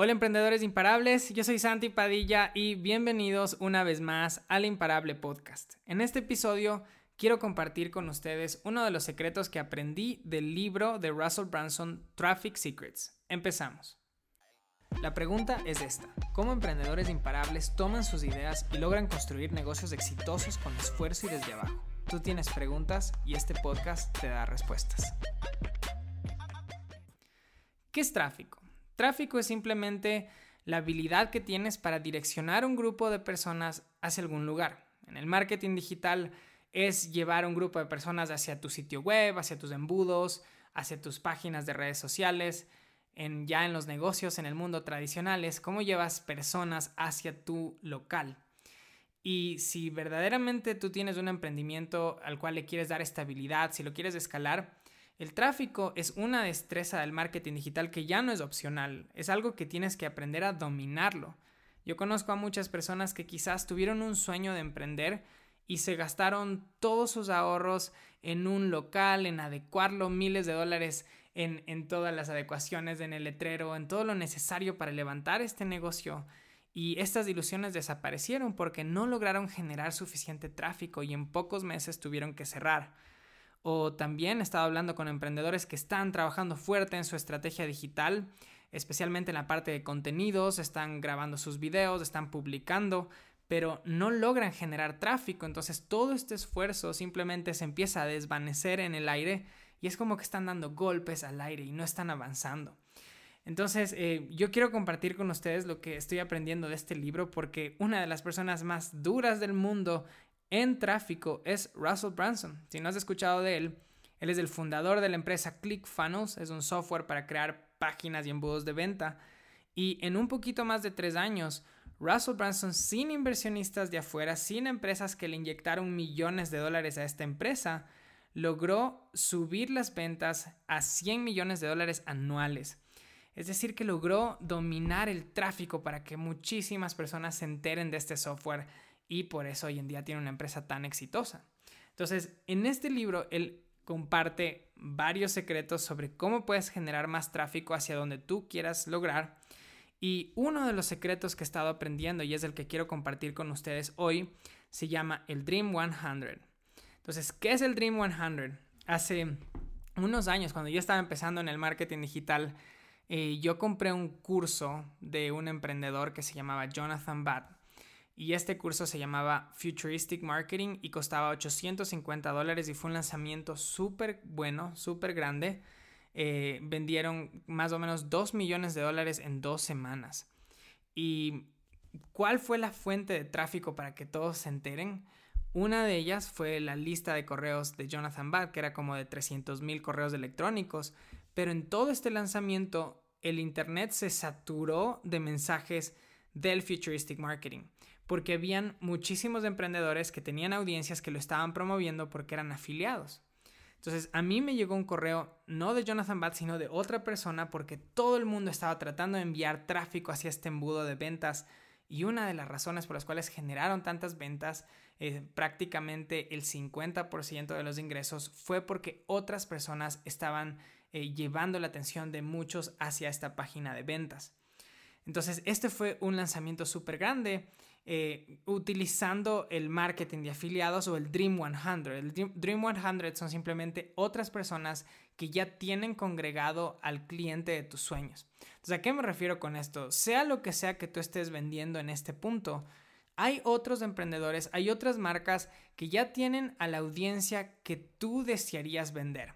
Hola emprendedores imparables, yo soy Santi Padilla y bienvenidos una vez más al Imparable Podcast. En este episodio quiero compartir con ustedes uno de los secretos que aprendí del libro de Russell Branson, Traffic Secrets. Empezamos. La pregunta es esta. ¿Cómo emprendedores imparables toman sus ideas y logran construir negocios exitosos con esfuerzo y desde abajo? Tú tienes preguntas y este podcast te da respuestas. ¿Qué es tráfico? Tráfico es simplemente la habilidad que tienes para direccionar un grupo de personas hacia algún lugar. En el marketing digital es llevar un grupo de personas hacia tu sitio web, hacia tus embudos, hacia tus páginas de redes sociales. Ya en los negocios, en el mundo tradicional, es cómo llevas personas hacia tu local. Y si verdaderamente tú tienes un emprendimiento al cual le quieres dar estabilidad, si lo quieres escalar, el tráfico es una destreza del marketing digital que ya no es opcional, es algo que tienes que aprender a dominarlo. Yo conozco a muchas personas que quizás tuvieron un sueño de emprender y se gastaron todos sus ahorros en un local, en adecuarlo, miles de dólares en, en todas las adecuaciones, en el letrero, en todo lo necesario para levantar este negocio. Y estas ilusiones desaparecieron porque no lograron generar suficiente tráfico y en pocos meses tuvieron que cerrar. O también he estado hablando con emprendedores que están trabajando fuerte en su estrategia digital, especialmente en la parte de contenidos, están grabando sus videos, están publicando, pero no logran generar tráfico. Entonces todo este esfuerzo simplemente se empieza a desvanecer en el aire y es como que están dando golpes al aire y no están avanzando. Entonces, eh, yo quiero compartir con ustedes lo que estoy aprendiendo de este libro porque una de las personas más duras del mundo en tráfico es Russell Branson. Si no has escuchado de él, él es el fundador de la empresa ClickFunnels, es un software para crear páginas y embudos de venta. Y en un poquito más de tres años, Russell Branson, sin inversionistas de afuera, sin empresas que le inyectaron millones de dólares a esta empresa, logró subir las ventas a 100 millones de dólares anuales. Es decir, que logró dominar el tráfico para que muchísimas personas se enteren de este software y por eso hoy en día tiene una empresa tan exitosa. Entonces, en este libro él comparte varios secretos sobre cómo puedes generar más tráfico hacia donde tú quieras lograr. Y uno de los secretos que he estado aprendiendo y es el que quiero compartir con ustedes hoy se llama el Dream 100. Entonces, ¿qué es el Dream 100? Hace unos años, cuando yo estaba empezando en el marketing digital, eh, yo compré un curso de un emprendedor que se llamaba Jonathan Batt y este curso se llamaba Futuristic Marketing y costaba 850 dólares y fue un lanzamiento súper bueno, súper grande. Eh, vendieron más o menos 2 millones de dólares en dos semanas. ¿Y cuál fue la fuente de tráfico para que todos se enteren? Una de ellas fue la lista de correos de Jonathan Bad, que era como de 300 mil correos electrónicos, pero en todo este lanzamiento el Internet se saturó de mensajes del Futuristic Marketing, porque habían muchísimos emprendedores que tenían audiencias que lo estaban promoviendo porque eran afiliados. Entonces a mí me llegó un correo no de Jonathan Batt, sino de otra persona porque todo el mundo estaba tratando de enviar tráfico hacia este embudo de ventas y una de las razones por las cuales generaron tantas ventas, eh, prácticamente el 50% de los ingresos, fue porque otras personas estaban eh, llevando la atención de muchos hacia esta página de ventas. Entonces, este fue un lanzamiento súper grande eh, utilizando el marketing de afiliados o el Dream 100. El Dream 100 son simplemente otras personas que ya tienen congregado al cliente de tus sueños. Entonces, ¿a qué me refiero con esto? Sea lo que sea que tú estés vendiendo en este punto, hay otros emprendedores, hay otras marcas que ya tienen a la audiencia que tú desearías vender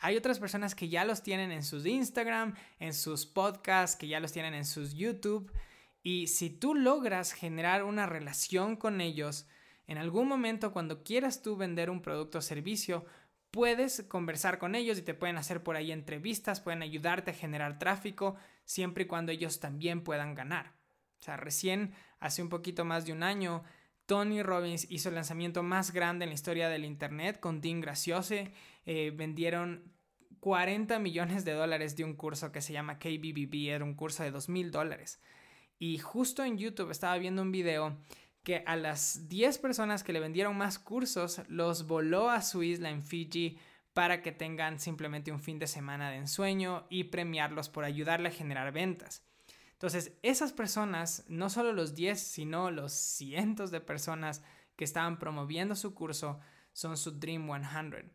hay otras personas que ya los tienen en sus Instagram, en sus podcasts, que ya los tienen en sus YouTube. Y si tú logras generar una relación con ellos, en algún momento cuando quieras tú vender un producto o servicio, puedes conversar con ellos y te pueden hacer por ahí entrevistas, pueden ayudarte a generar tráfico, siempre y cuando ellos también puedan ganar. O sea, recién, hace un poquito más de un año, Tony Robbins hizo el lanzamiento más grande en la historia del Internet con Dean Graciose. Eh, vendieron 40 millones de dólares de un curso que se llama KBBB, era un curso de 2 mil dólares. Y justo en YouTube estaba viendo un video que a las 10 personas que le vendieron más cursos los voló a su isla en Fiji para que tengan simplemente un fin de semana de ensueño y premiarlos por ayudarle a generar ventas. Entonces, esas personas, no solo los 10, sino los cientos de personas que estaban promoviendo su curso, son su Dream 100.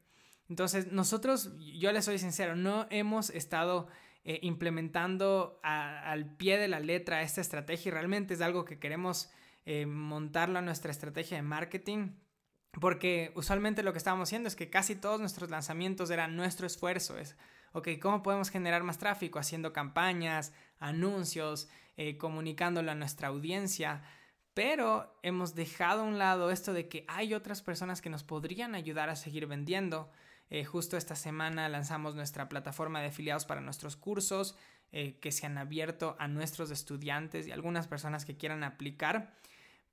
Entonces, nosotros, yo les soy sincero, no hemos estado eh, implementando al pie de la letra esta estrategia y realmente es algo que queremos eh, montarlo a nuestra estrategia de marketing. Porque usualmente lo que estábamos haciendo es que casi todos nuestros lanzamientos eran nuestro esfuerzo. Es, ok, ¿cómo podemos generar más tráfico? Haciendo campañas, anuncios, eh, comunicándolo a nuestra audiencia. Pero hemos dejado a un lado esto de que hay otras personas que nos podrían ayudar a seguir vendiendo. Eh, justo esta semana lanzamos nuestra plataforma de afiliados para nuestros cursos eh, que se han abierto a nuestros estudiantes y algunas personas que quieran aplicar.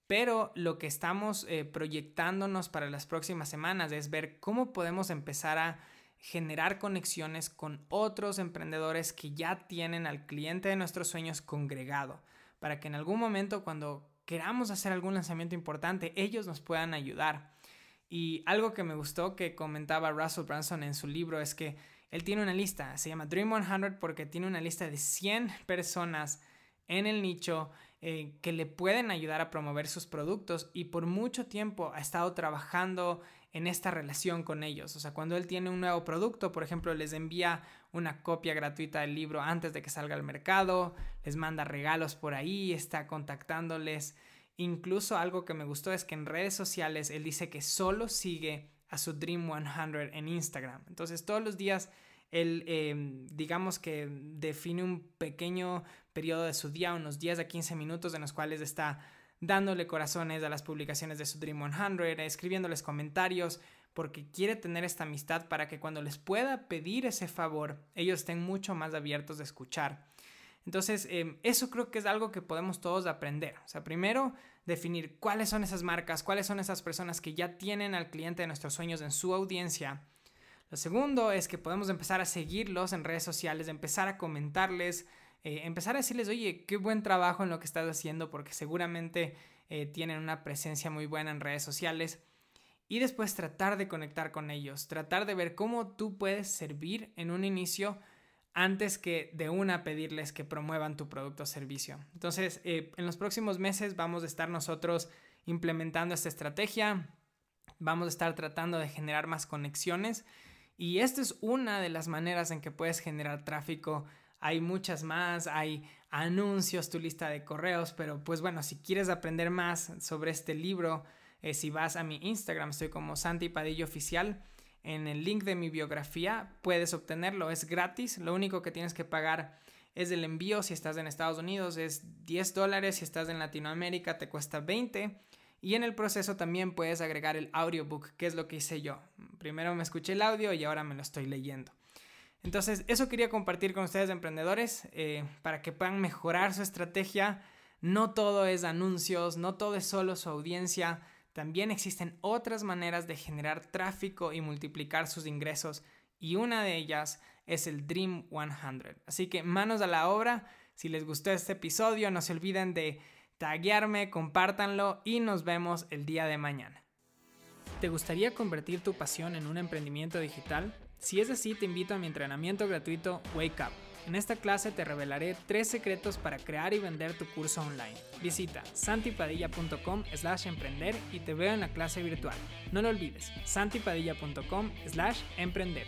Pero lo que estamos eh, proyectándonos para las próximas semanas es ver cómo podemos empezar a generar conexiones con otros emprendedores que ya tienen al cliente de nuestros sueños congregado, para que en algún momento cuando queramos hacer algún lanzamiento importante, ellos nos puedan ayudar. Y algo que me gustó que comentaba Russell Branson en su libro es que él tiene una lista, se llama Dream 100 porque tiene una lista de 100 personas en el nicho eh, que le pueden ayudar a promover sus productos y por mucho tiempo ha estado trabajando en esta relación con ellos. O sea, cuando él tiene un nuevo producto, por ejemplo, les envía una copia gratuita del libro antes de que salga al mercado, les manda regalos por ahí, está contactándoles. Incluso algo que me gustó es que en redes sociales él dice que solo sigue a su Dream 100 en Instagram. Entonces todos los días él, em, digamos que define un pequeño periodo de su día, unos 10 a 15 minutos en los cuales está dándole corazones a las publicaciones de su Dream 100, escribiéndoles comentarios, porque quiere tener esta amistad para que cuando les pueda pedir ese favor, ellos estén mucho más abiertos de escuchar. Entonces, em, eso creo que es algo que podemos todos aprender. O sea, primero, definir cuáles son esas marcas, cuáles son esas personas que ya tienen al cliente de nuestros sueños en su audiencia lo segundo es que podemos empezar a seguirlos en redes sociales, empezar a comentarles, eh, empezar a decirles, oye, qué buen trabajo en lo que estás haciendo, porque seguramente eh, tienen una presencia muy buena en redes sociales. Y después tratar de conectar con ellos, tratar de ver cómo tú puedes servir en un inicio antes que de una pedirles que promuevan tu producto o servicio. Entonces, eh, en los próximos meses vamos a estar nosotros implementando esta estrategia, vamos a estar tratando de generar más conexiones y esta es una de las maneras en que puedes generar tráfico. Hay muchas más, hay anuncios, tu lista de correos, pero pues bueno, si quieres aprender más sobre este libro, eh, si vas a mi Instagram, estoy como Santi Padillo Oficial. En el link de mi biografía puedes obtenerlo, es gratis, lo único que tienes que pagar es el envío si estás en Estados Unidos, es 10 dólares, si estás en Latinoamérica te cuesta 20 y en el proceso también puedes agregar el audiobook, que es lo que hice yo. Primero me escuché el audio y ahora me lo estoy leyendo. Entonces, eso quería compartir con ustedes, emprendedores, eh, para que puedan mejorar su estrategia. No todo es anuncios, no todo es solo su audiencia. También existen otras maneras de generar tráfico y multiplicar sus ingresos. Y una de ellas es el Dream 100. Así que manos a la obra. Si les gustó este episodio, no se olviden de taguearme, compártanlo y nos vemos el día de mañana. ¿Te gustaría convertir tu pasión en un emprendimiento digital? Si es así, te invito a mi entrenamiento gratuito Wake Up. En esta clase te revelaré tres secretos para crear y vender tu curso online. Visita santipadilla.com slash emprender y te veo en la clase virtual. No lo olvides, santipadilla.com slash emprender.